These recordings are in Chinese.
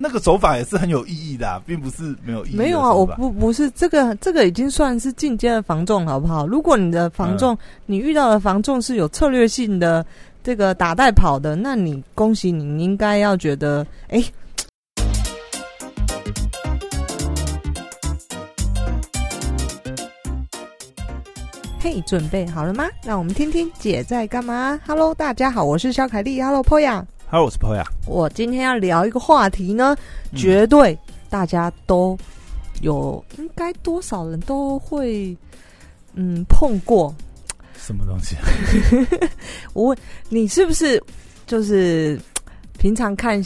那个手法也是很有意义的、啊，并不是没有意义的没有啊，我不不是这个，这个已经算是进阶的防重，好不好？如果你的防重，你遇到的防重是有策略性的这个打带跑的，那你恭喜你，你应该要觉得，哎、嘿，准备好了吗？让我们听听姐在干嘛。Hello，大家好，我是肖凯丽。Hello，波雅。Hello，我是 Poya。我今天要聊一个话题呢，嗯绝对大家都有，应该多少人都会嗯碰过。什么东西？我问你是不是就是平常看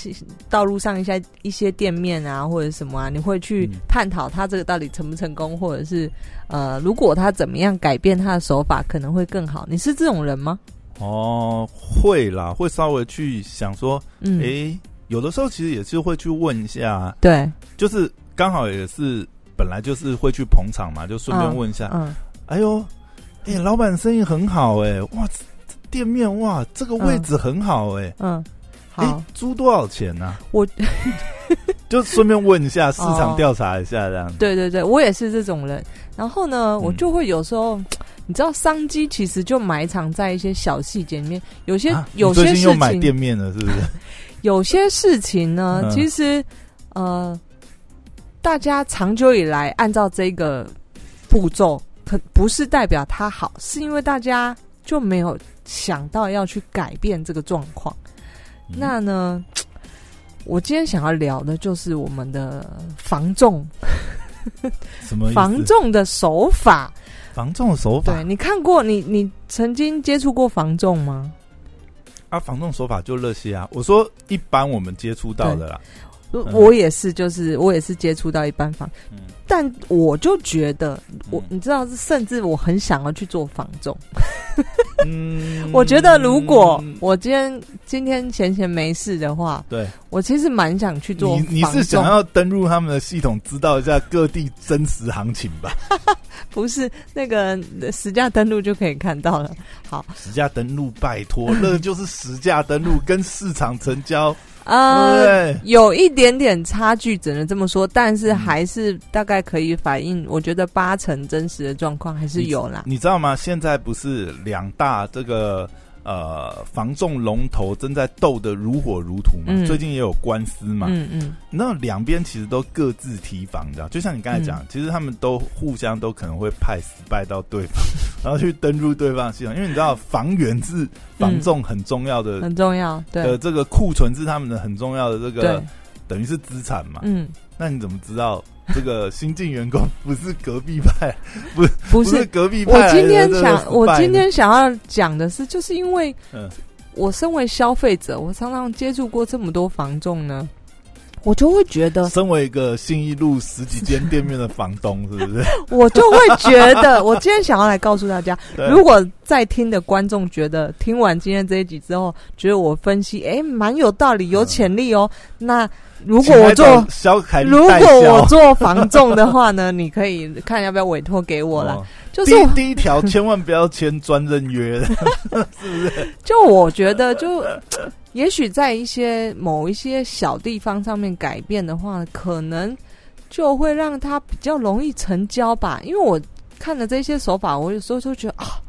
道路上一些一些店面啊，或者什么啊，你会去嗯探讨他这个到底成不成功，或者是呃，如果他怎么样改变他的手法，可能会更好。你是这种人吗？哦，会啦，会稍微去想说，嗯，诶，有的时候其实也是会去问一下，对，就是刚好也是本来就是会去捧场嘛，就顺便问一下，嗯，哎呦，哎、老板生意很好哎、哇，店面哇，这个位置很好哎、嗯，哎、好，租多少钱呢、我 就顺便问一下，市场哦。调查一下这样。对对对，我也是这种人。然后呢，我嗯就会有时候，你知道，商机其实就埋藏在一些小细节里面。有些、啊有些事近又买情，店面了，是不是？有些事情呢，嗯其实呃，大家长久以来按照这个步骤，可不是代表它好，是因为大家就没有想到要去改变这个状况。嗯那呢，我今天想要聊的就是我们的防重 什么？防重的手法。防重的手法。对你看过你你曾经接触过防重吗？啊，防重手法就那些啊。我说一般我们接触到的啦，我我也是，就是我也是接触到一般防，嗯但我就觉得我嗯你知道，甚至我很想要去做房仲。嗯 我觉得如果我今天今天闲闲没事的话，对我其实蛮想去做你你是想，要登入他们的系统，知道一下各地真实行情吧？不是那个实价登录就可以看到了。好，实价登录，拜托，那就是实价登录跟市场成交，呃，有一点点差距，只能这么说，但是嗯还是大概可以反映，我觉得八成真实的状况还是有啦。你知道吗？现在不是两大这个呃防重龙头正在斗得如火如荼嘛？嗯最近也有官司嘛？嗯嗯你知道两边其实都各自提防，你知道？就像你刚才讲，嗯其实他们都互相都可能会派失败到对方，然后去登入对方系统，因为你知道房源是防重很重要的。很重要，对的这个库存是他们的很重要的这个，等于是资产嘛？嗯，那你怎么知道这个新进员工 不是隔壁派，不不是。隔壁派我今天想，我今天想要讲的是，就是因为嗯我身为消费者，我常常接触过这么多房仲呢，我就会觉得，身为一个信义路十几间店面的房东，是不是？我就会觉得，我今天想要来告诉大家，如果在听的观众觉得听完今天这一集之后，觉得我分析哎蛮有道理、有潜力哦，那如果我做小凯如果我做房仲的话呢，你可以看要不要委托给我啦。哦。就是第一条，千万不要签专任约。是不是，就我觉得就，也许在一些某一些小地方上面改变的话，可能就会让他比较容易成交吧。因为我看了这些手法，我有时候就觉得啊，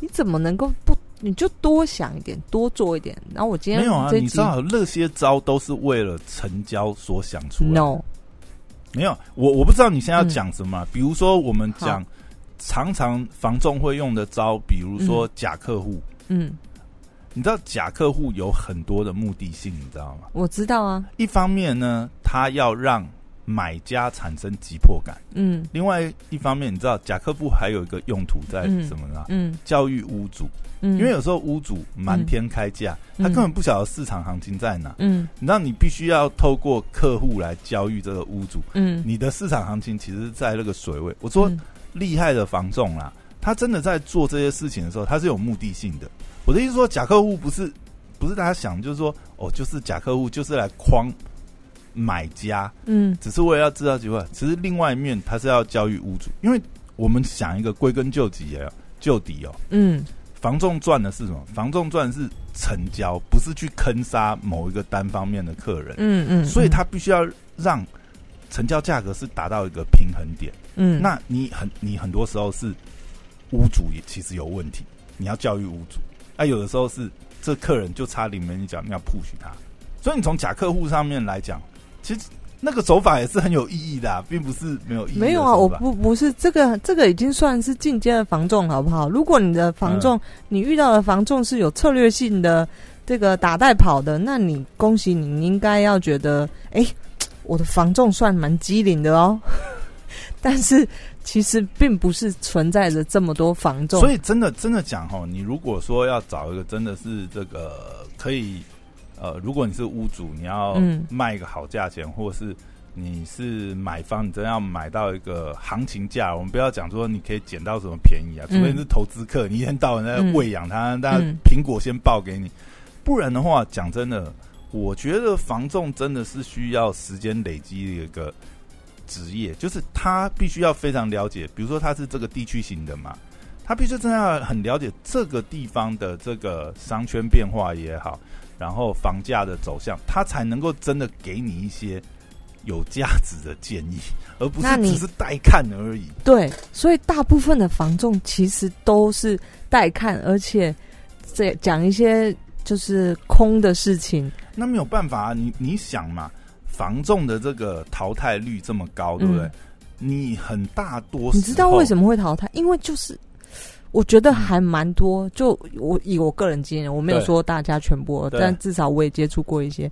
你怎么能够不？你就多想一点，多做一点。然后我今天没有啊？你知道那些招都是为了成交所想出 no，没有，我我不知道你现在要嗯讲什么。比如说，我们讲常常房仲会用的招，比如说假客户。嗯，你知道假客户有很多的目的性，你知道吗？我知道啊，一方面呢，他要让买家产生急迫感；嗯另外一方面，你知道假客户还有一个用途在嗯什么呢？嗯教育屋主，嗯，因为有时候屋主瞒天开价，嗯他根本不晓得市场行情在哪。嗯你知道，你必须要透过客户来教育这个屋主，嗯，你的市场行情其实在那个水位。我说嗯厉害的房仲啦，他真的在做这些事情的时候，他是有目的性的。我的意思说，假客户不是不是大家想，就是说哦，就是假客户就是来框买家，嗯只是为了要知道机会。其实另外一面，他是要教育屋主，因为我们想一个归根究底啊，就底哦，嗯房仲赚的是什么？房仲赚的是成交，不是去坑杀某一个单方面的客人。嗯嗯，所以他必须要让成交价格是达到一个平衡点。嗯，那你很你很多时候是屋主也其实有问题，你要教育屋主。啊，有的时候是这客人就差临门一脚，你要 push 他。所以你从假客户上面来讲，其实那个手法也是很有意义的、啊，并不是没有意义。没有啊，我不不是这个，这个已经算是进阶的防重，好不好？如果你的防重，你遇到的防重是有策略性的，这个打带跑的，那你恭喜你，你应该要觉得，哎，我的防重算蛮机灵的哦。但是其实并不是存在着这么多防重，所以真的真的讲哈，你如果说要找一个真的是这个可以，呃，如果你是屋主，你要嗯。卖一个好价钱，或者是你是买方，你真的要买到一个行情价，我们不要讲说你可以捡到什么便宜啊，除嗯非你是投资客，你一天到晚在嗯。喂养它，大家嗯苹果先报给你，不然的话，讲真的，我觉得房仲真的是需要时间累积的一个职业，就是他必须要非常了解，比如说他是这个地区型的嘛，他必须真的要很了解这个地方的这个商圈变化也好，然后房价的走向，他才能够真的给你一些有价值的建议，而不是只是带看而已。对，所以大部分的房仲其实都是带看，而且这讲一些就是空的事情。那没有办法啊，你你想嘛，房仲的这个淘汰率这么高，对不对？嗯你很大多，你知道为什么？会淘汰？因为就是我觉得还蛮多，就我以我个人经验，我没有说大家全部，但至少我也接触过一些，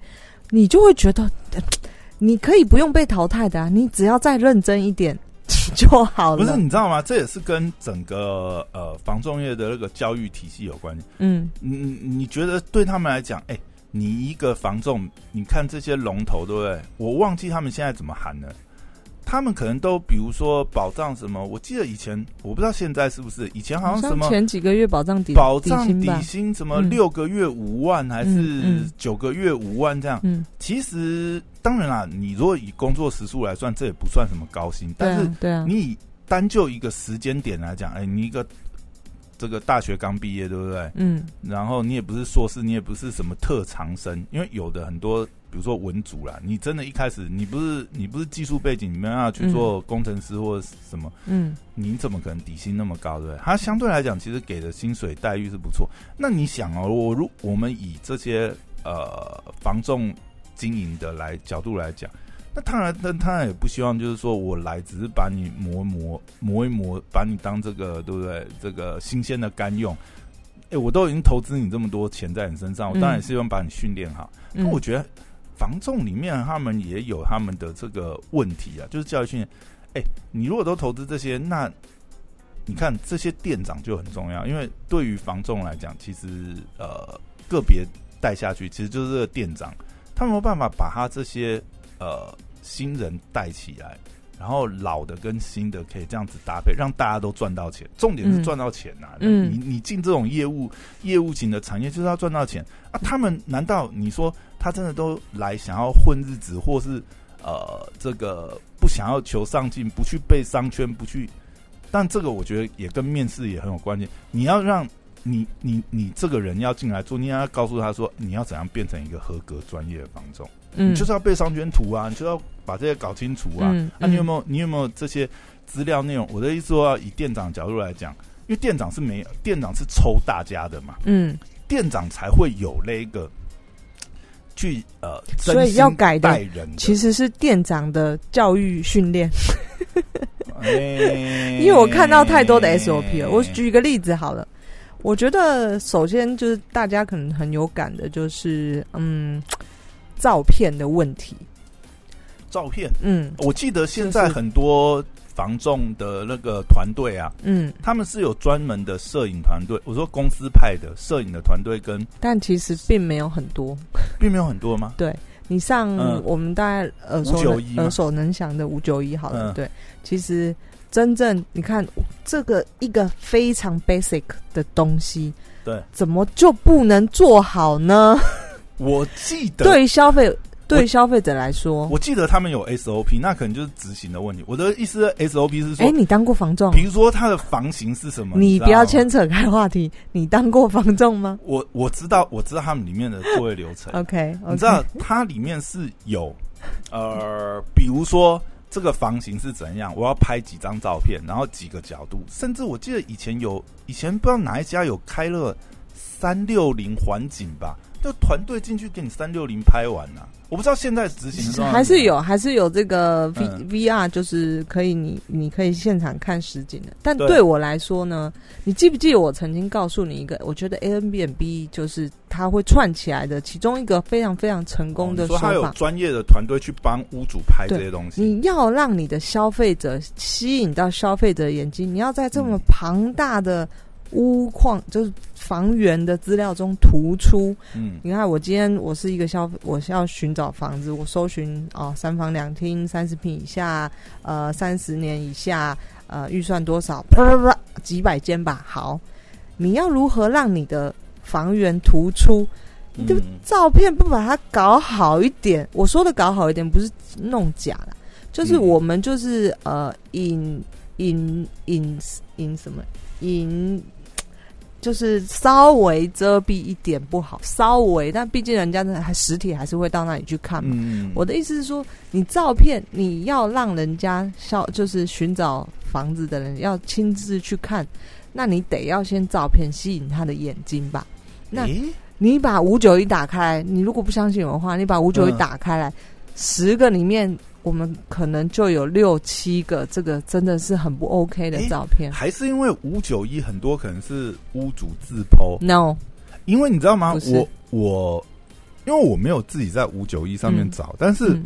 你就会觉得呃 你可以不用被淘汰的啊，你只要再认真一点 就好了不是。你知道吗？这也是跟整个呃防重业的那个教育体系有关系。嗯你你你觉得对他们来讲，哎、你一个房仲，你看这些龙头，对不对？我忘记他们现在怎么喊了。他们可能都比如说保障什么，我记得以前我不知道现在是不是，以前好像什么前几个月保障底保障底底薪什么嗯六个月五万还嗯是嗯九个月五万这样。嗯，其实当然啦，你如果以工作时数来算，这也不算什么高薪，对但是啊对啊，你以单就一个时间点来讲，哎、你一个这个大学刚毕业，对不对？嗯然后你也不是硕士，你也不是什么特长生，因为有的很多，比如说文组啦，你真的一开始你不是你不是技术背景，你没办法去做工程师或什么，嗯你怎么可能底薪那么高，对不对？他相对来讲，其实给的薪水待遇是不错。那你想哦，我如我们以这些呃防重经营的来角度来讲，那当然，那当然也不希望就是说我来只是把你磨一磨磨一磨，把你当这个对不对？这个新鲜的干用。哎、我都已经投资你这么多钱在你身上，我当然也希望把你训练好。那、嗯，我觉得防重里面他们也有他们的这个问题啊，就是教育训练。哎、你如果都投资这些，那你看这些店长就很重要，因为对于防重来讲，其实呃个别带下去，其实就是这个店长，他没有办法把他这些呃新人带起来。然后老的跟新的可以这样子搭配，让大家都赚到钱。重点是嗯赚到钱呐、嗯你你进这种业务业务型的产业，就是要赚到钱啊。他们难道你说他真的都来想要混日子，或是呃这个不想要求上进，不去被商圈，不去？但这个我觉得也跟面试也很有关系。你要让你你你这个人要进来做，你要告诉他说你要怎样变成一个合格专业的房仲。嗯你就是要背商圈图啊，你就要把这些搞清楚啊。嗯啊，你有嗯没有你有没有这些资料内容？我的意思说，要以店长角度来讲，因为店长是没有，店长是抽大家的嘛，嗯，店长才会有那个去呃，所以要改的带人。其实是店长的教育训练。哎因为我看到太多的 SOP 了。我举一个例子好了，我觉得首先就是大家可能很有感的，就是嗯，照片的问题。照片，嗯我记得现在很多房仲的那个团队啊，嗯，他们是有专门的摄影团队。我说公司派的摄影的团队，跟但其实并没有很多。并没有很多吗？对你上嗯我们大概耳熟591吗能耳熟能详的五九一好了，嗯对，其实真正你看这个一个非常 basic 的东西，对，怎么就不能做好呢？我记得对于消费对消费者来说，我记得他们有 SOP，那可能就是执行的问题。我的意思，SOP 是说，哎，你当过房仲？比如说它的房型是什么？你不要牵扯开话题。你当过房仲吗？我我知道，我知道他们里面的作业流程。OK，你知道它里面是有呃，比如说这个房型是怎样，我要拍几张照片，然后几个角度，甚至我记得以前有以前不知道哪一家有开了三六零环景吧。就团队进去给你三六零拍完了，我不知道现在执行的还是有，还是有这个 V V R，就是可以你你可以现场看实景的。但对我来说呢，你记不记得我曾经告诉你一个，我觉得 A N B N B 就是它会串起来的其中一个非常非常成功的说法。有专业的团队去帮屋主拍这些东西。你要让你的消费者吸引到消费者的眼睛，你要在这么庞大的。屋况就是房源的资料中突出。嗯，你看我今天我是一个消费，我是要寻找房子，我搜寻哦三房两厅三十平以下，呃三十年以下，呃预算多少？啪啪啪几百间吧。好，你要如何让你的房源突出？你就照片不把它搞好一点。我说的搞好一点，不是弄假的，就是我们就是呃引引引引什么隐。就是稍微遮蔽一点不好，稍微，但毕竟人家还实体还是会到那里去看嘛。我的意思是说，你照片你要让人家消，就是寻找房子的人要亲自去看，那你得要先照片吸引他的眼睛吧。那你把五九一打开，你如果不相信我的话，你把五九一打开来，十个里面。我们可能就有六七个，这个真的是很不 OK 的照片。还是因为五九一很多可能是屋主自剖？No，因为你知道吗？我我因为我没有自己在五九一上面找，但是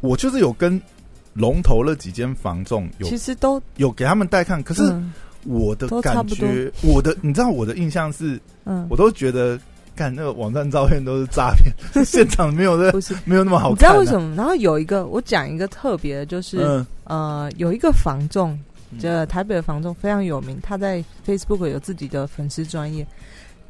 我就是有跟龙头那几间房仲有，其实都有给他们带看。可是我的感觉，我的你知道我的印象是，嗯，我都觉得。看那个网站照片都是诈骗，现场没有的，不是没有那么好看。你知道为什么？然后有一个，我讲一个特别的，就是呃，有一个房仲，这台北的房仲非常有名，他在 Facebook 有自己的粉丝专业，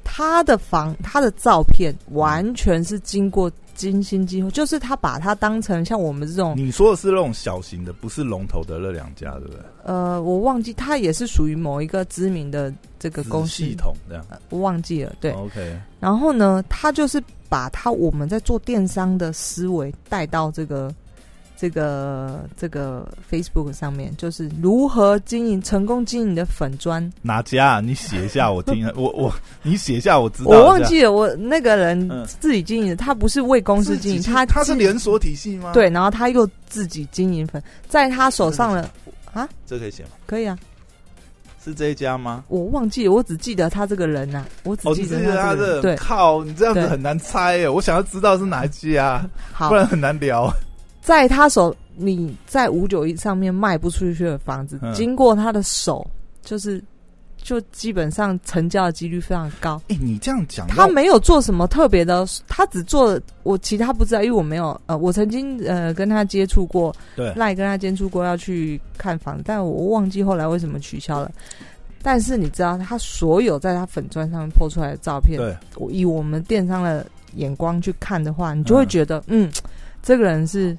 他的房他的照片完全是经过。精心计划，就是他把它当成像我们这种。你说的是那种小型的，不是龙头的那两家，对不对？呃，我忘记，它也是属于某一个知名的这个公司系统这样。我忘记了，对。OK。然后呢，他就是把他我们在做电商的思维带到这个。这个这个 Facebook 上面就是如何经营成功经营的粉砖哪家？你写一下我听，我我你写一下我知道。我忘记了，我那个人自己经营，他不是为公司经营，他他是连锁体系吗？对，然后他又自己经营粉，在他手上了啊？这可以写吗？可以啊，是这一家吗？我忘记，我只记得他这个人呐，我只记得他的。对，靠，你这样子很难猜耶。我想要知道是哪一家，不然很难聊。在他手，你在五九一上面卖不出去的房子，经过他的手，就是就基本上成交的几率非常高。哎，你这样讲，他没有做什么特别的，他只做我其他不知道，因为我没有呃，我曾经呃跟他接触过，对，赖跟他接触过要去看房，但我忘记后来为什么取消了。但是你知道，他所有在他粉砖上面抛出来的照片，对，我以我们电商的眼光去看的话，你就会觉得，嗯，这个人是。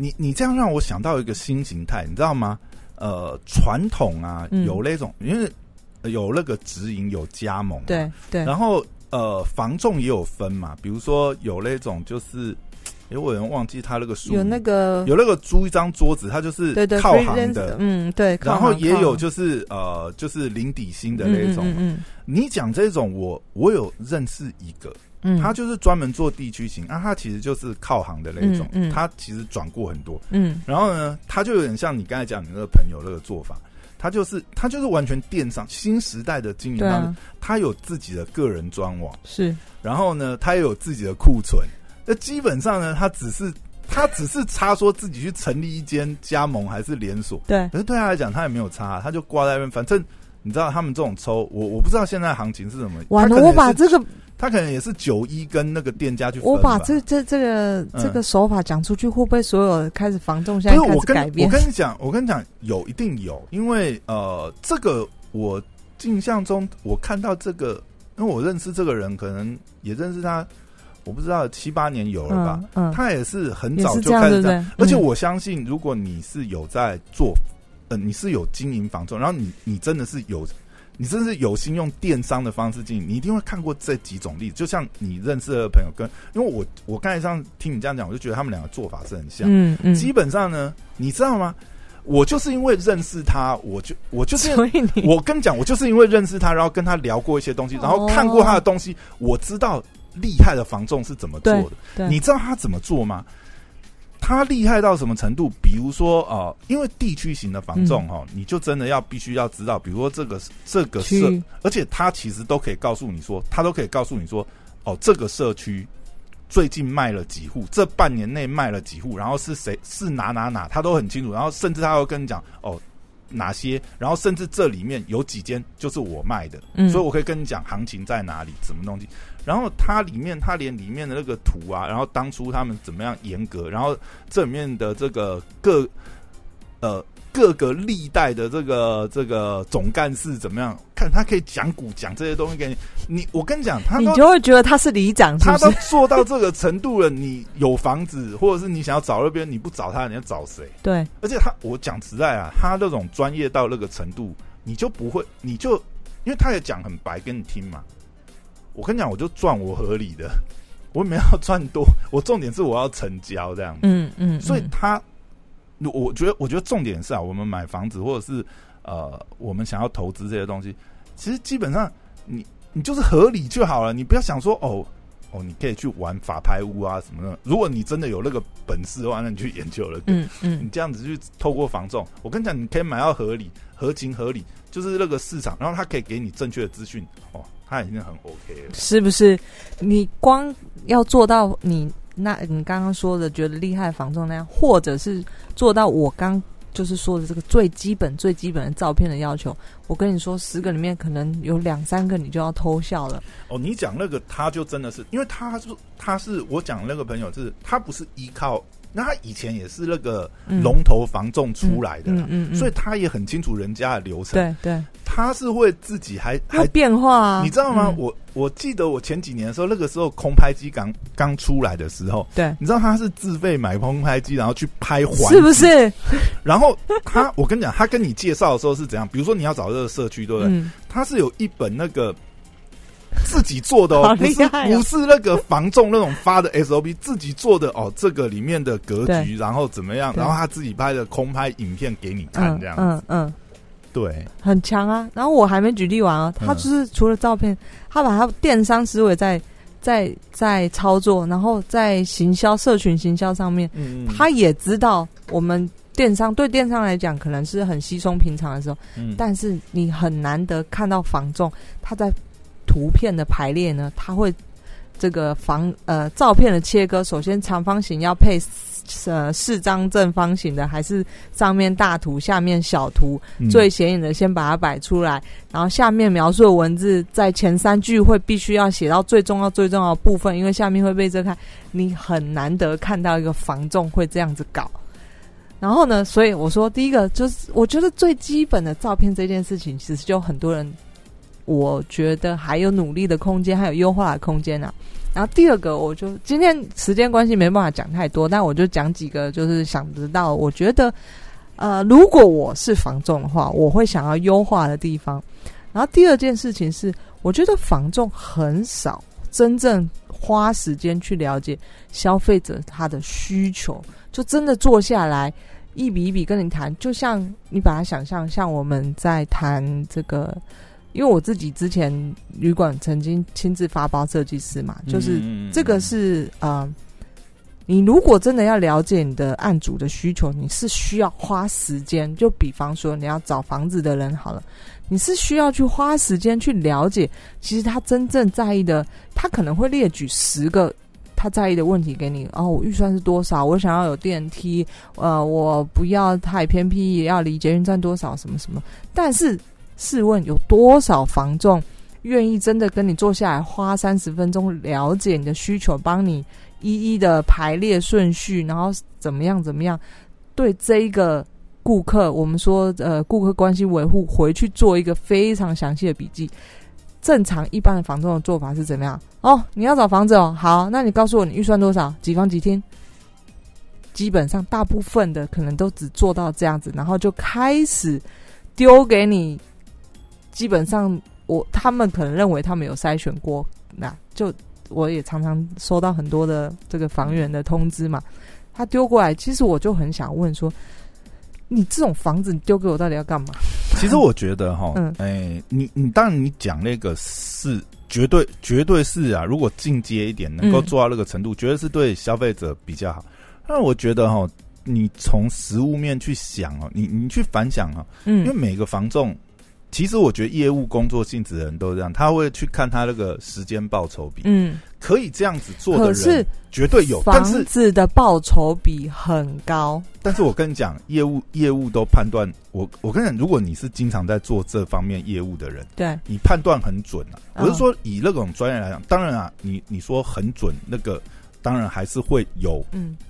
你你这样让我想到一个新形态，你知道吗？呃，传统啊，有那种因为有那个直营有加盟，对对。然后呃，房仲也有分嘛，比如说有那种就是，哎，我有人忘记他那个书，有那个有那个租一张桌子，他就是靠行的，嗯对。然后也有就是呃，就是零底薪的那种。嗯，你讲这种，我我有认识一个。嗯，他就是专门做地区型啊，他其实就是靠行的那种，嗯他其实转过很多，嗯，然后呢，他就有点像你刚才讲你那个朋友那个做法，他就是他就是完全电商新时代的经营方式，他有自己的个人专网。是，然后呢，他也有自己的库存，那基本上呢，他只是他只是差说自己去成立一间加盟还是连锁，对，可是对他来讲他也没有差，他就挂在那边，反正你知道他们这种抽，我我不知道现在行情是什么，完了，我把这个。他可能也是九一跟那个店家去。我把这这这个这个手法讲出去，会不会所有开始防重现在开始改变？我跟你讲，我跟你讲，有一定有，因为呃，这个我印象中我看到这个，因为我认识这个人，可能也认识他。我不知道七八年有了吧，嗯，他也是很早就开始这样，对？而且嗯我相信，如果你是有在做，呃，你是有经营房仲，然后你你真的是有，你真的是有心用电商的方式经营，你一定会看过这几种例子。就像你认识的朋友跟，因为我我刚才上听你这样讲，我就觉得他们两个做法是很像。嗯嗯，基本上呢，你知道吗？我就是因为认识他，我就我就是所以你我跟你讲，我就是因为认识他，然后跟他聊过一些东西，然后看过他的东西，我知道厉害的房仲是怎么做的。对你知道他怎么做吗？他厉害到什么程度？比如说，呃，因为地区型的房仲哈、你就真的要必须要知道，比如说这个这个社，而且他其实都可以告诉你说，他都可以告诉你说，哦，这个社区最近卖了几户，这半年内卖了几户，然后是谁是哪哪哪，他都很清楚，然后甚至他会跟你讲哦哪些，然后甚至这里面有几间就是我卖的，嗯所以我可以跟你讲行情在哪里，什么东西。然后它里面，它连里面的那个图啊，然后当初他们怎么样严格，然后这里面的这个各呃各个历代的这个这个总干事怎么样，看他可以讲股讲这些东西给你，你我跟你讲，他你就会觉得他是里长，是他都？做到这个程度了，你有房子，或者是你想要找那边，你不找他，你要找谁？对，而且他，我讲实在啊，他那种专业到那个程度，你就不会，你就因为他也讲很白跟你听嘛。我跟你讲，我就赚我合理的，我也没有赚多，我重点是我要成交这样。嗯嗯，嗯所以他，我觉得，我觉得重点是啊，我们买房子或者是呃，我们想要投资这些东西，其实基本上你你就是合理就好了，你不要想说哦哦，你可以去玩法拍屋啊什么的。如果你真的有那个本事的话，那你去研究了。嗯嗯你嗯这样子去透过房仲，我跟你讲，你可以买到合理、合情合理，就是那个市场，然后他可以给你正确的资讯，哦，他已经很 OK 了。是不是？你光要做到你那你刚刚说的觉得厉害的房仲那样，或者是做到我刚就是说的这个最基本最基本的照片的要求，我跟你说，十个里面可能有两三个你就要偷笑了。哦，你讲那个，他就真的是，因为他是他是我讲那个朋友，就是他不是依靠，那他以前也是那个嗯龙头房仲出来的啦，嗯嗯嗯所以他也很清楚人家的流程，对对，他是会自己还还。变化啊，你知道吗？嗯我我记得我前几年的时候，那个时候空拍机刚刚出来的时候，对，你知道他是自费买空拍机，然后去拍环，是不？是？然后他，我跟你讲，他跟你介绍的时候是怎样？比如说你要找这个社区，对不对？嗯，他是有一本那个自己做的哦，不是那个防重那种发的 SOP，自己做的哦，这个里面的格局，然后怎么样，然后他自己拍的空拍影片给你看，嗯这样、嗯嗯，对，很强啊。然后我还没举例完啊，他嗯就是除了照片，他把他电商思维在在在操作，然后在行销、社群行销上面，嗯。他也知道我们电商对电商来讲可能是很稀松平常的时候，嗯。但是你很难得看到房仲他在图片的排列呢，它会这个房呃照片的切割，首先长方形要配呃四张正方形的，还是上面大图下面小图，嗯最显眼的先把它摆出来，然后下面描述的文字在前三句会必须要写到最重要最重要的部分，因为下面会被遮开。你很难得看到一个房仲会这样子搞。然后呢，所以我说第一个就是，我觉得最基本的照片这件事情，其实就很多人，我觉得还有努力的空间，还有优化的空间啊。然后第二个，我就今天时间关系没办法讲太多，但我就讲几个，就是想得到，我觉得呃，如果我是房仲的话，我会想要优化的地方。然后第二件事情是，我觉得房仲很少真正花时间去了解消费者他的需求，就真的坐下来一笔一笔跟你谈，就像你把它想象，像我们在谈这个。因为我自己之前旅馆曾经亲自发包设计师嘛，就是嗯这个是呃，你如果真的要了解你的案主的需求，你是需要花时间。就比方说，你要找房子的人好了，你是需要去花时间去了解，其实他真正在意的，他可能会列举十个他在意的问题给你。哦，我预算是多少？我想要有电梯，呃，我不要太偏僻，也要离捷运站多少，什么什么。但是试问，有多少房仲愿意真的跟你坐下来，花三十分钟了解你的需求，帮你一一的排列顺序，然后怎么样怎么样？对这一个顾客，我们说呃，顾客关系维护，回去做一个非常详细的笔记。正常一般的房仲的做法是怎么样？哦，你要找房子哦，好，那你告诉我你预算多少，几房几厅？基本上大部分的可能都只做到这样子，然后就开始丢给你。基本上，我他们可能认为他们有筛选过，那就我也常常收到很多的这个房源的通知嘛。他丢过来，其实我就很想问说，你这种房子你丢给我到底要干嘛？其实我觉得哈，嗯，哎，你你当然你讲那个是绝对绝对是啊，如果进阶一点，能够做到那个程度，绝对是对消费者比较好。那我觉得哈，你从实物面去想哦，你你去反想啊，嗯，因为每个房仲，其实我觉得业务工作性质的人都这样，他会去看他那个时间报酬比，嗯，可以这样子做的人绝对有，房子的报酬比很高。但是我跟你讲，业务业务都判断我，我跟你讲，如果你是经常在做这方面业务的人，对，你判断很准啊。我是说以那种专业来讲，当然啊，你你说很准那个。当然还是会有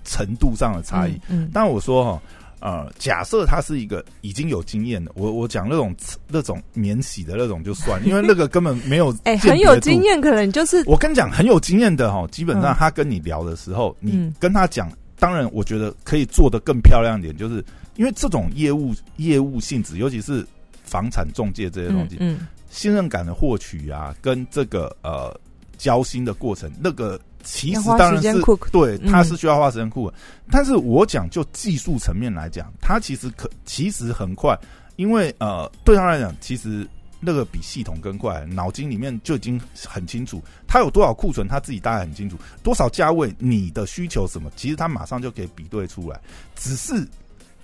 程度上的差异。嗯，但我说哈，呃，假设他是一个已经有经验的，我我讲那种那种免洗的那种就算，因为那个根本没有。哎，很有经验，可能就是我跟你讲，很有经验的哈，基本上他跟你聊的时候，你跟他讲，当然我觉得可以做的更漂亮一点，就是因为这种业务业务性质，尤其是房产中介这些东西，嗯，信任感的获取啊，跟这个呃交心的过程，那个。其实当然是对，它是需要花时间库。但是我讲就技术层面来讲，它其实可其实很快，因为呃，对他来讲，其实那个比系统更快，脑筋里面就已经很清楚，他有多少库存，他自己大概很清楚，多少价位，你的需求什么，其实他马上就可以比对出来。只是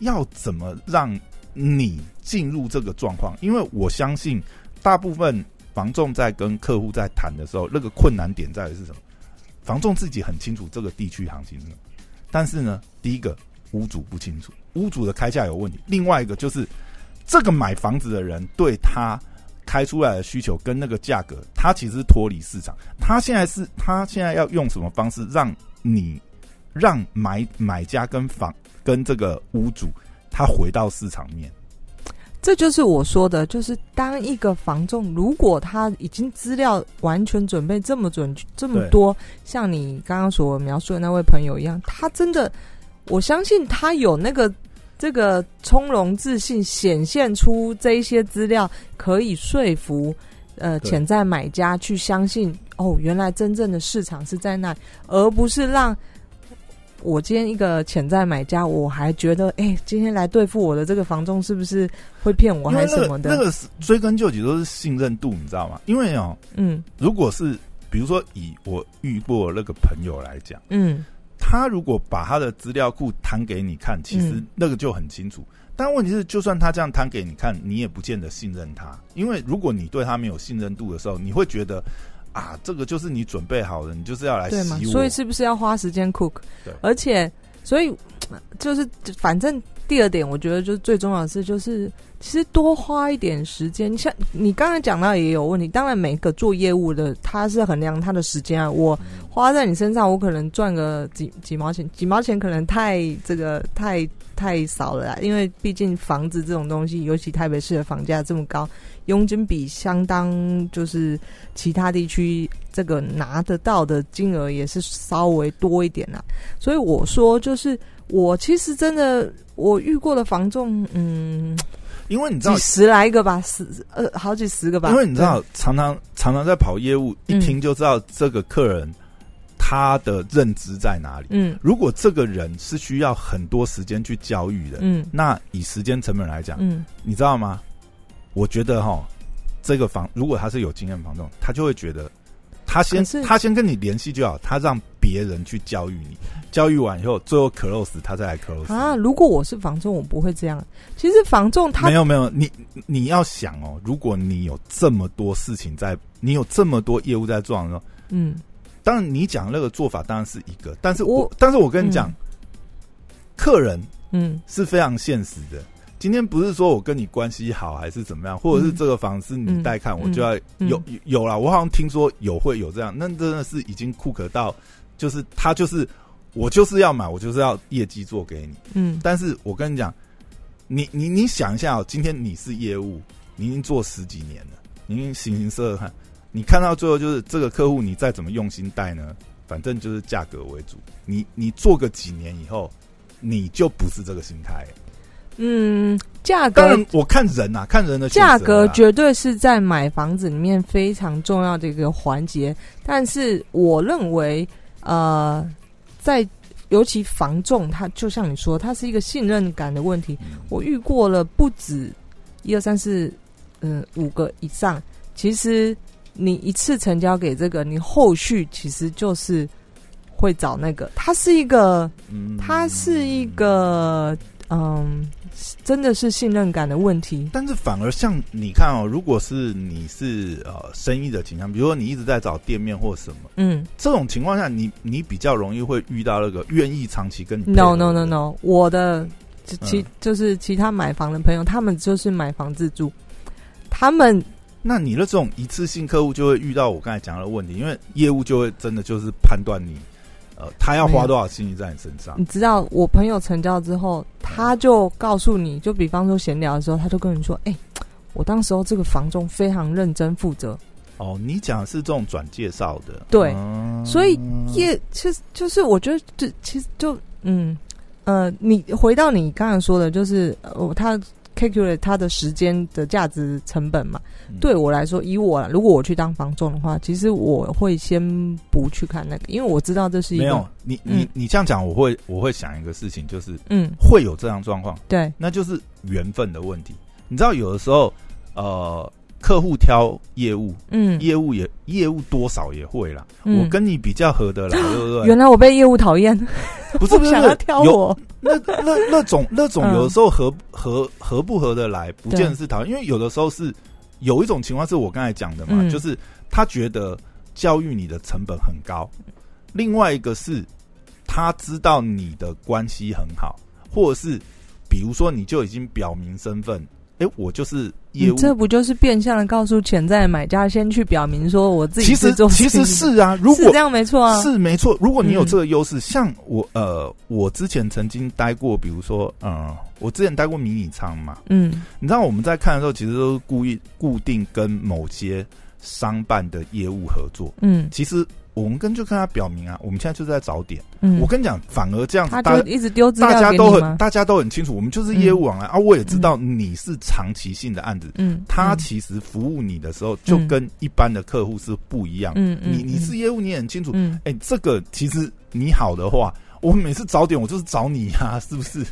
要怎么让你进入这个状况？因为我相信大部分房仲在跟客户在谈的时候，那个困难点在于是什么？房仲自己很清楚这个地区行情是什么，但是呢，第一个屋主不清楚，屋主的开价有问题；另外一个就是这个买房子的人对他开出来的需求跟那个价格，他其实脱离市场。他现在是他现在要用什么方式让你让买买家跟房跟这个屋主他回到市场面？这就是我说的，就是当一个房仲，如果他已经资料完全准备这么准这么多，像你刚刚所描述的那位朋友一样，他真的，我相信他有那个这个从容自信，显现出这一些资料，可以说服呃潜在买家去相信哦，原来真正的市场是在那，而不是让。我今天一个潜在买家，我还觉得，哎，今天来对付我的这个房仲是不是会骗我，还是什么的？那个是追根究底都是信任度，你知道吗？因为哦，嗯，如果是比如说以我遇过那个朋友来讲，嗯，他如果把他的资料库摊给你看，其实那个就很清楚。但问题是，就算他这样摊给你看，你也不见得信任他，因为如果你对他没有信任度的时候，你会觉得。啊，这个就是你准备好的，你就是要来洗我。所以是不是要花时间 cook？对，而且，所以就是反正第二点，我觉得就是最重要的是，就是其实多花一点时间。你像你刚才讲到也有问题，当然每个做业务的他是衡量他的时间啊。我花在你身上，我可能赚个几几毛钱，几毛钱可能太这个太太少了，啦，因为毕竟房子这种东西，尤其台北市的房价这么高。佣金比相当就是其他地区这个拿得到的金额也是稍微多一点啦，所以我说就是我其实真的我遇过的房仲，嗯，因为你知道十来个吧，十呃好几十个吧，因为你知道常常常常在跑业务，一听就知道这个客人他的认知在哪里。嗯，如果这个人是需要很多时间去教育的，嗯，那以时间成本来讲，嗯，你知道吗？我觉得哈，这个房如果他是有经验房东，他就会觉得，他先他先跟你联系就好，他让别人去教育你，教育完以后，最后 close 他再来 close 啊。如果我是房仲，我不会这样。其实房仲他没有没有，你你要想哦，如果你有这么多事情在，你有这么多业务在做的时候，嗯，当然你讲那个做法当然是一个，但是我但是我跟你讲，客人嗯是非常现实的。今天不是说我跟你关系好还是怎么样，或者是这个房子你带看，我就要有有啦。我好像听说有会有这样，那真的是已经酷可到，就是他就是我就是要买，我就是要业绩做给你。嗯，但是我跟你讲，你你你想一下哦，今天你是业务，你已经做十几年了，你已经形形色色看，你看到最后就是这个客户，你再怎么用心带呢，反正就是价格为主。你你做个几年以后，你就不是这个心态。嗯，价格当然我看人呐、看人的价格绝对是在买房子里面非常重要的一个环节，但是我认为，呃，在尤其房仲，它就像你说，它是一个信任感的问题。嗯我遇过了不止一二三四，嗯、五个以上。其实你一次成交给这个，你后续其实就是会找那个。它是一个，嗯它是一个，嗯，真的是信任感的问题。但是反而像你看哦，如果是你是呃生意的倾向，比如说你一直在找店面或什么嗯。这种情况下，你你比较容易会遇到那个愿意长期跟你，no no no no，我的其其嗯。就是其他买房的朋友，他们就是买房自住，他们那你的这种一次性客户就会遇到我刚才讲的问题，因为业务就会真的就是判断你，呃，他要花多少心力在你身上？你。知道，我朋友成交之后，他就告诉你，就比方说闲聊的时候，他就跟你说：“哎、我当时候这个房仲非常认真负责，哦，你讲的是这种转介绍的，对嗯所以也其实就是我觉得这其实就嗯呃，你回到你刚才说的，就是呃，他 calculate 他的时间的价值成本嘛。嗯对我来说，以我如果我去当房仲的话，其实我会先不去看那个，因为我知道这是一个没有你你嗯你这样讲，我会我会想一个事情，就是嗯会有这样状况，对那就是缘分的问题。你知道，有的时候呃，客户挑业务，嗯业务也业务多少也会啦。嗯我跟你比较合得来，对不对？原来我被业务讨厌，不是不是想要挑有我，那那那种 那种嗯。有的时候合合合不合得来，不见得是讨厌，因为有的时候是有一种情况是我刚才讲的嘛，嗯。就是他觉得教育你的成本很高，另外一个是他知道你的关系很好，或者是比如说你就已经表明身份，哎、我就是业你务。这不就是变相的告诉潜在的买家，先去表明说我自己其实其实是啊，如果是这样没错啊，是没错，如果你有嗯。这个优势，像我呃，我之前曾经待过，比如说呃，我之前待过迷你仓嘛，嗯。你知道我们在看的时候，其实都是故意固定跟某些商办的业务合作。嗯。其实我们跟就跟他表明啊，我们现在就是在找点。嗯，我跟你讲，反而这样子，他大就一直丢资大料家都很？大家都很清楚，我们就是业务往来、啊。我也知道你是长期性的案子，嗯，嗯他其实服务你的时候就跟一般的客户是不一样。嗯嗯你你是业务，你也很清楚。嗯哎、这个其实你好的话，我每次找点我就是找你呀、是不是？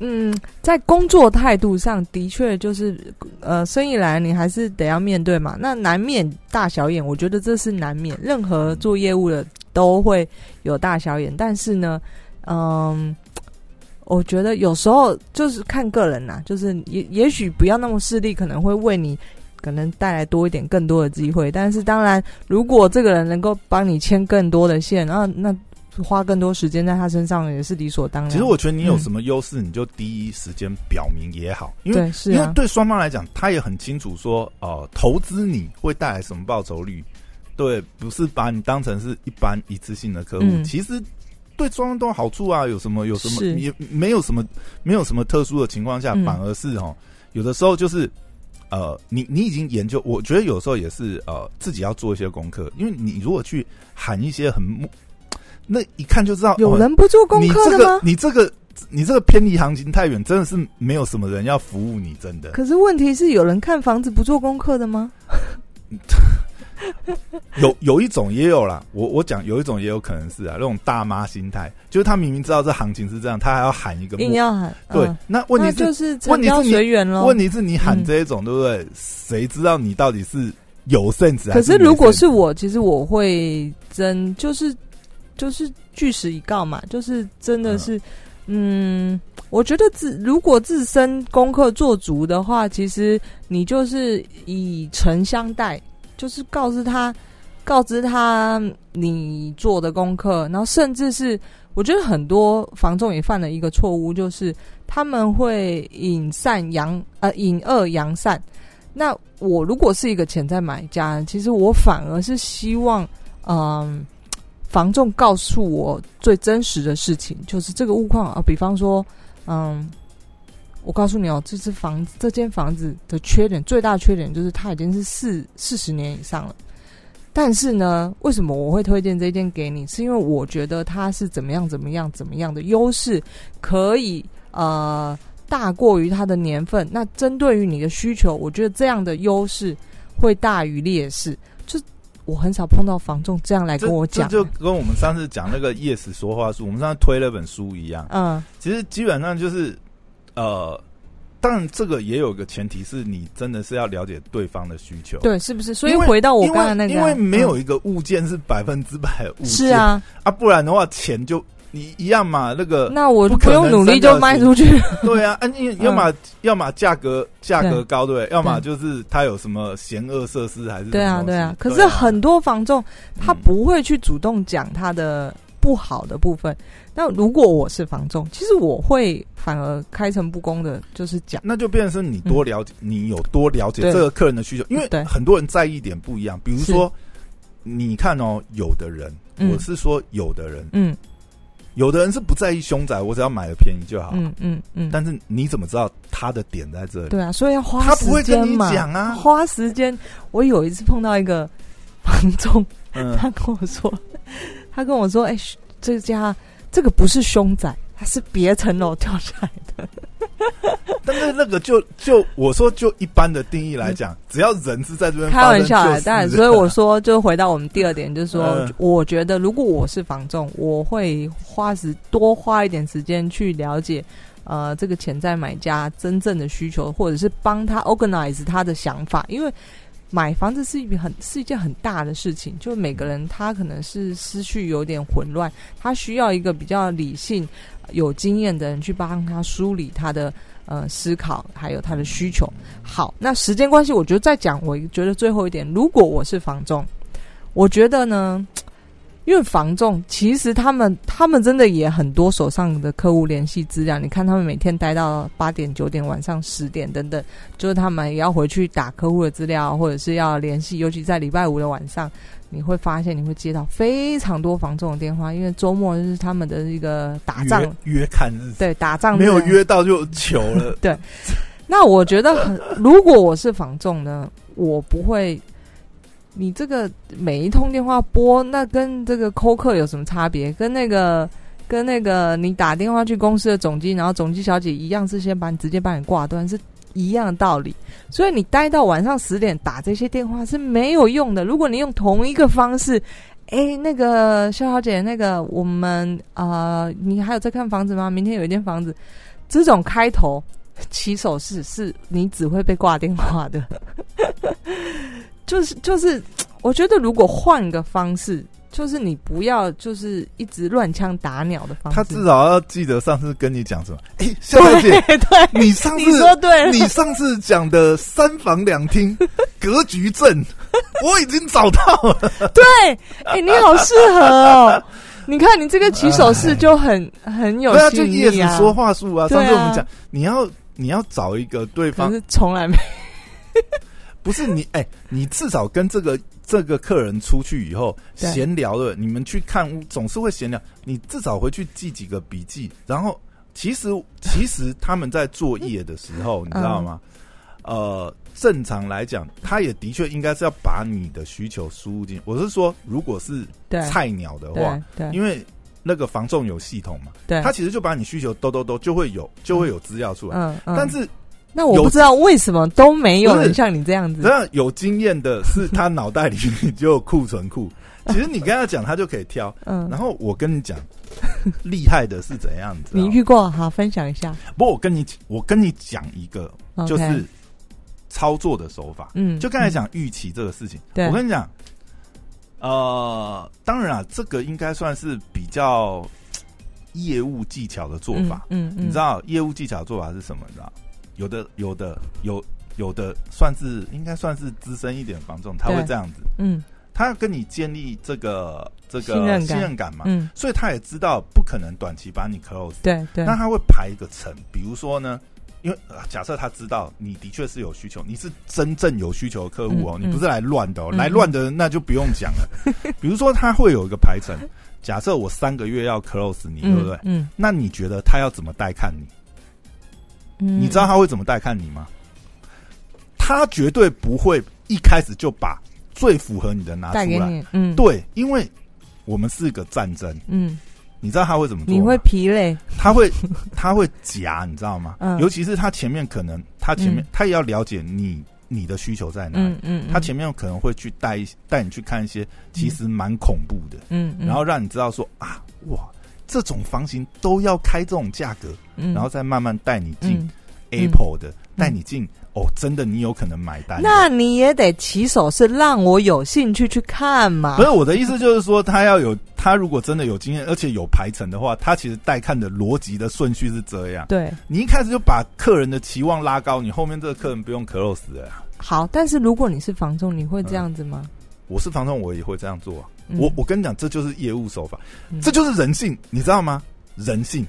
嗯，在工作态度上的确就是呃，生意来你还是得要面对嘛，那难免大小眼，我觉得这是难免，任何做业务的都会有大小眼，但是呢，嗯。我觉得有时候就是看个人呐、就是也也许不要那么势利，可能会为你可能带来多一点更多的机会。但是当然，如果这个人能够帮你牵更多的线，然后那花更多时间在他身上也是理所当然。其实我觉得你有嗯什么优势，你就第一时间表明也好，因为是啊，因为对双方来讲，他也很清楚说，呃，投资你会带来什么报酬率，对，不是把你当成是一般一次性的客户，嗯其实对双方都有好处啊。有什么有什么也没有什么没有什么特殊的情况下，嗯反而是哦，有的时候就是。呃，你你已经研究，我觉得有时候也是呃，自己要做一些功课，因为你如果去喊一些很木，那一看就知道哦有人不做功你这个课的吗？你这个你这个偏离行情太远，真的是没有什么人要服务你，真的。可是问题是，有人看房子不做功课的吗？有有一种也有啦，我我讲有一种也有可能是啊，那种大妈心态，就是他明明知道这行情是这样，他还要喊一个硬要喊，对嗯，那问那题就是是成交问题是你随缘喽。问题是你喊嗯这一种，对不对？谁知道你到底是有 sense 还可是如果是我，其实我会真就是就是据实以告嘛，就是真的是，嗯，我觉得自如果自身功课做足的话，其实你就是以诚相待，就是告知他，告知他你做的功课，然后甚至是我觉得很多房仲也犯了一个错误，就是他们会引善扬呃引恶扬善。那我如果是一个潜在买家，其实我反而是希望，嗯，房仲告诉我最真实的事情，就是这个物况啊，比方说，嗯，我告诉你哦，这只房子这间房子的缺点，最大缺点就是它已经是四四十年以上了。但是呢，为什么我会推荐这件给你？是因为我觉得它是怎么样怎么样怎么样的优势，可以呃大过于它的年份。那针对于你的需求，我觉得这样的优势会大于劣势。就我很少碰到房仲这样来跟我讲，就跟我们上次讲那个 yes 说话术，我们上次推了本书一样。嗯，其实基本上就是呃。当然，这个也有个前提是你真的是要了解对方的需求，对，是不是？所以回到我刚才那个，因为没有一个物件是百分之百物件，是啊，啊，不然的话钱就你一样嘛。那个那我不用努力就卖出去，对啊，啊，你要么要么价格价格高，对，要么就是它有什么险恶设施还是对啊对啊。可是很多房仲他不会去主动讲他的不好的部分。那如果我是房仲，其实我会反而开诚布公的，就是讲，那就变成是你多了解，你有多了解这个客人的需求，因为很多人在意点不一样。比如说，你看哦，有的人，我是说有的人，嗯，有的人是不在意凶宅，我只要买的便宜就好，嗯嗯嗯。但是你怎么知道他的点在这里？对啊，所以要花时间嘛，讲啊，花时间。我有一次碰到一个房仲，他跟我说，他跟我说，哎，这家。这个不是凶宅，它是别层楼 掉下来的。但是那个就就我说就一般的定义来讲，只要人是在这边开玩笑，但 所以我说就回到我们第二点，就是说，我觉得如果我是房仲，我会花时多花一点时间去了解呃这个潜在买家真正的需求，或者是帮他 organize 他的想法，因为。买房子是一笔很是一件很大的事情，就每个人他可能是思绪有点混乱，他需要一个比较理性、有经验的人去帮他梳理他的呃思考，还有他的需求。好，那时间关系，我觉得再讲，我觉得最后一点，如果我是房仲，我觉得呢。因为房仲其实他们他们真的也很多手上的客户联系资料，你看他们每天待到八点九点晚上十点等等，就是他们也要回去打客户的资料，或者是要联系，尤其在礼拜五的晚上，你会发现你会接到非常多房仲的电话，因为周末就是他们的一个打仗约看日，对打仗没有约到就求了。对，那我觉得很，如果我是房仲呢，我不会。你这个每一通电话拨，那跟这个扣客有什么差别？跟那个跟那个你打电话去公司的总机，然后总机小姐一样是先把你直接把你挂断，是一样的道理。所以你待到晚上十点打这些电话是没有用的。如果你用同一个方式，哎，那个肖小姐，那个我们啊，你还有在看房子吗？明天有一间房子，这种开头起手式是你只会被挂电话的。就是就是，我觉得如果换个方式，就是你不要就是一直乱枪打鸟的方式。他至少要记得上次跟你讲什么？哎，小姐，对，你上次说对，你上次讲的三房两厅格局正，我已经找到了。对，哎，你好适合哦。你看你这个起手式就很很有就意啊，说话术啊。上次我们讲，你要你要找一个对方，是从来没。不是你哎，你至少跟这个这个客人出去以后闲聊了，你们去看屋总是会闲聊，你至少回去记几个笔记。然后其实其实他们在作业的时候，你知道吗？呃，正常来讲，他也的确应该是要把你的需求输入进。我是说，如果是菜鸟的话，对，因为那个防重有系统嘛，对，他其实就把你需求都都都就会有就会有资料出来，嗯嗯，但是。那我不知道为什么都没有人像你这样子。这样有经验的是他脑袋里就有库存库，其实你跟他讲，他就可以挑。嗯，然后我跟你讲，厉害的是怎样子？你遇过？好，分享一下。不，我跟你我跟你讲一个，就是操作的手法。嗯，就刚才讲预期这个事情，我跟你讲，呃，当然啊，这个应该算是比较业务技巧的做法。嗯嗯，你知道业务技巧做法是什么？你知道？有的有的有有的算是应该算是资深一点房仲，他会这样子，嗯，他要跟你建立这个这个信任感嘛，嗯，所以他也知道不可能短期把你 close，对对，那他会排一个层，比如说呢，因为假设他知道你的确是有需求，你是真正有需求的客户哦，你不是来乱的哦，来乱的那就不用讲了，比如说他会有一个排程，假设我三个月要 close 你，对不对？嗯，那你觉得他要怎么带看你？你知道他会怎么带看你吗？他绝对不会一开始就把最符合你的拿出来。嗯，对，因为我们是个战争，嗯，你知道他会怎么做吗？你会疲累，他会他会夹，你知道吗？嗯尤其是他前面可能他前面、嗯他也要了解你你的需求在哪里。嗯嗯，他前面可能会去带一带你去看一些其实蛮恐怖的，嗯，嗯，然后让你知道说啊，哇，这种房型都要开这种价格，嗯，然后再慢慢带你进嗯 Apple 的，带你进哦，真的你有可能买单。那你也得起手是让我有兴趣去看嘛不。是我的意思，就是说他要有他如果真的有经验，而且有排程的话，他其实带看的逻辑的顺序是这样。对，你一开始就把客人的期望拉高，你后面这个客人不用 close 的呀。好，但是如果你是房仲，你会这样子吗？我是房东，我也会这样做啊。嗯我我跟你讲，这就是业务手法，嗯这就是人性，你知道吗？人性，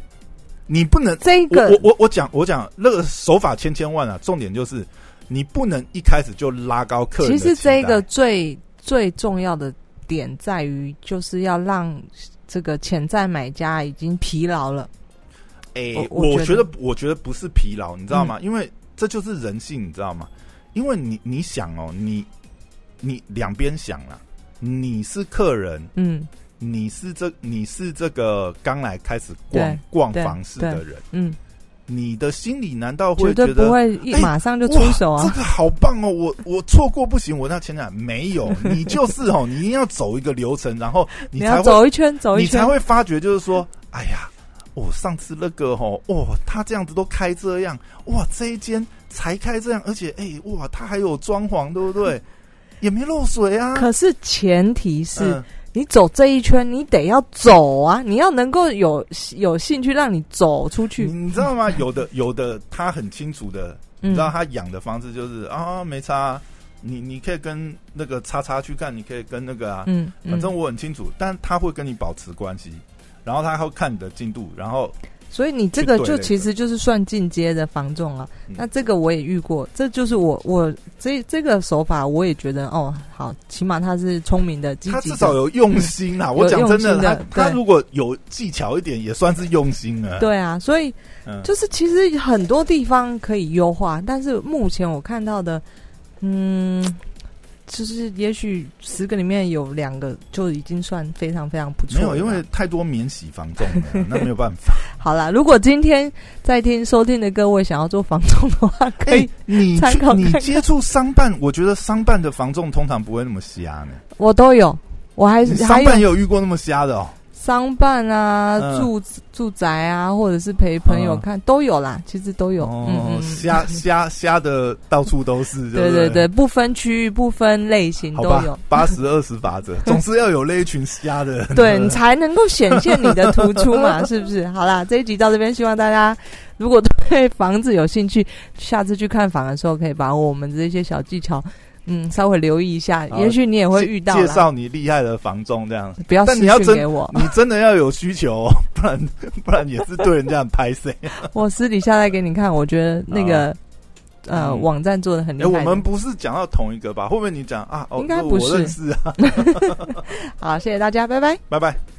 你不能这个我我我我讲我讲那个手法千千万啊，重点就是你不能一开始就拉高客人其实。这个最最重要的点在于，就是要让这个潜在买家已经疲劳了。哎、我我觉得我觉得我觉得不是疲劳，你知道吗？因为这就是人性，你知道吗？因为你你想哦，你你两边想啦，你是客人，嗯你是这你是这个刚来开始逛逛房市的人，嗯，你的心里难道会觉得对不会一哎马上就出手啊。哇这个好棒哦！我我错过不行，我那前两没有，你就是哦，你一定要走一个流程，然后你才会走一圈，走一圈你才，会发觉，就是说，哎呀，我、上次那个哦，哦，他这样子都开这样，哇，这一间才开这样，而且哎，哇，他还有装潢，对不对？也没漏水啊。可是前提是嗯你走这一圈，你得要走啊，你要能够有有兴趣让你走出去。你知道吗？有的有的，他很清楚的，你嗯知道他养的方式就是啊，没差啊、你你可以跟那个叉叉去看，你可以跟那个啊，嗯，嗯反正我很清楚，但他会跟你保持关系，然后他会看你的进度，然后所以你这个就其实就是算进阶的防重啊。嗯那这个我也遇过，这就是我我这这个手法，我也觉得哦，好，起码他是聪明的、积他极的。至少有用心啊！嗯 我讲真的他他如果有技巧一点，也算是用心了。，对啊，所以嗯，就是其实很多地方可以优化，但是目前我看到的，嗯，就是也许十个里面有两个就已经算非常非常不错没有，因为太多免洗房仲了，那没有办法。好啦，如果今天在听收听的各位想要做房仲的话，可以，欸你参考你接触商办，我觉得商办的房仲通常不会那么瞎呢。我都有，我还是商办也有遇过那么瞎的哦。商办啊、嗯住住宅啊，或者是陪朋友嗯看、都有啦，其实都有。嗯哦嗯，嗯，瞎瞎瞎的到处都是，不对对对，不分区域、不分类型好吧都有。，八十二十法则，总是要有那一群瞎的人。对你才能够显现你的突出嘛，是不是？好啦，这一集到这边，希望大家如果对房子有兴趣，下次去看房的时候，可以把我们这些小技巧，嗯，稍微留意一下，也许你也会遇到。介绍你厉害的房仲这样。不要私但你要真给我，你真的要有需求、哦，不然不然也是对人家很拍谁。我私底下再给你看。我觉得那个、呃、嗯网站做的很厉哎、害的。我们不是讲到同一个吧？会不会你讲啊？哦，应该不是我认识啊。好，谢谢大家，拜拜。拜拜。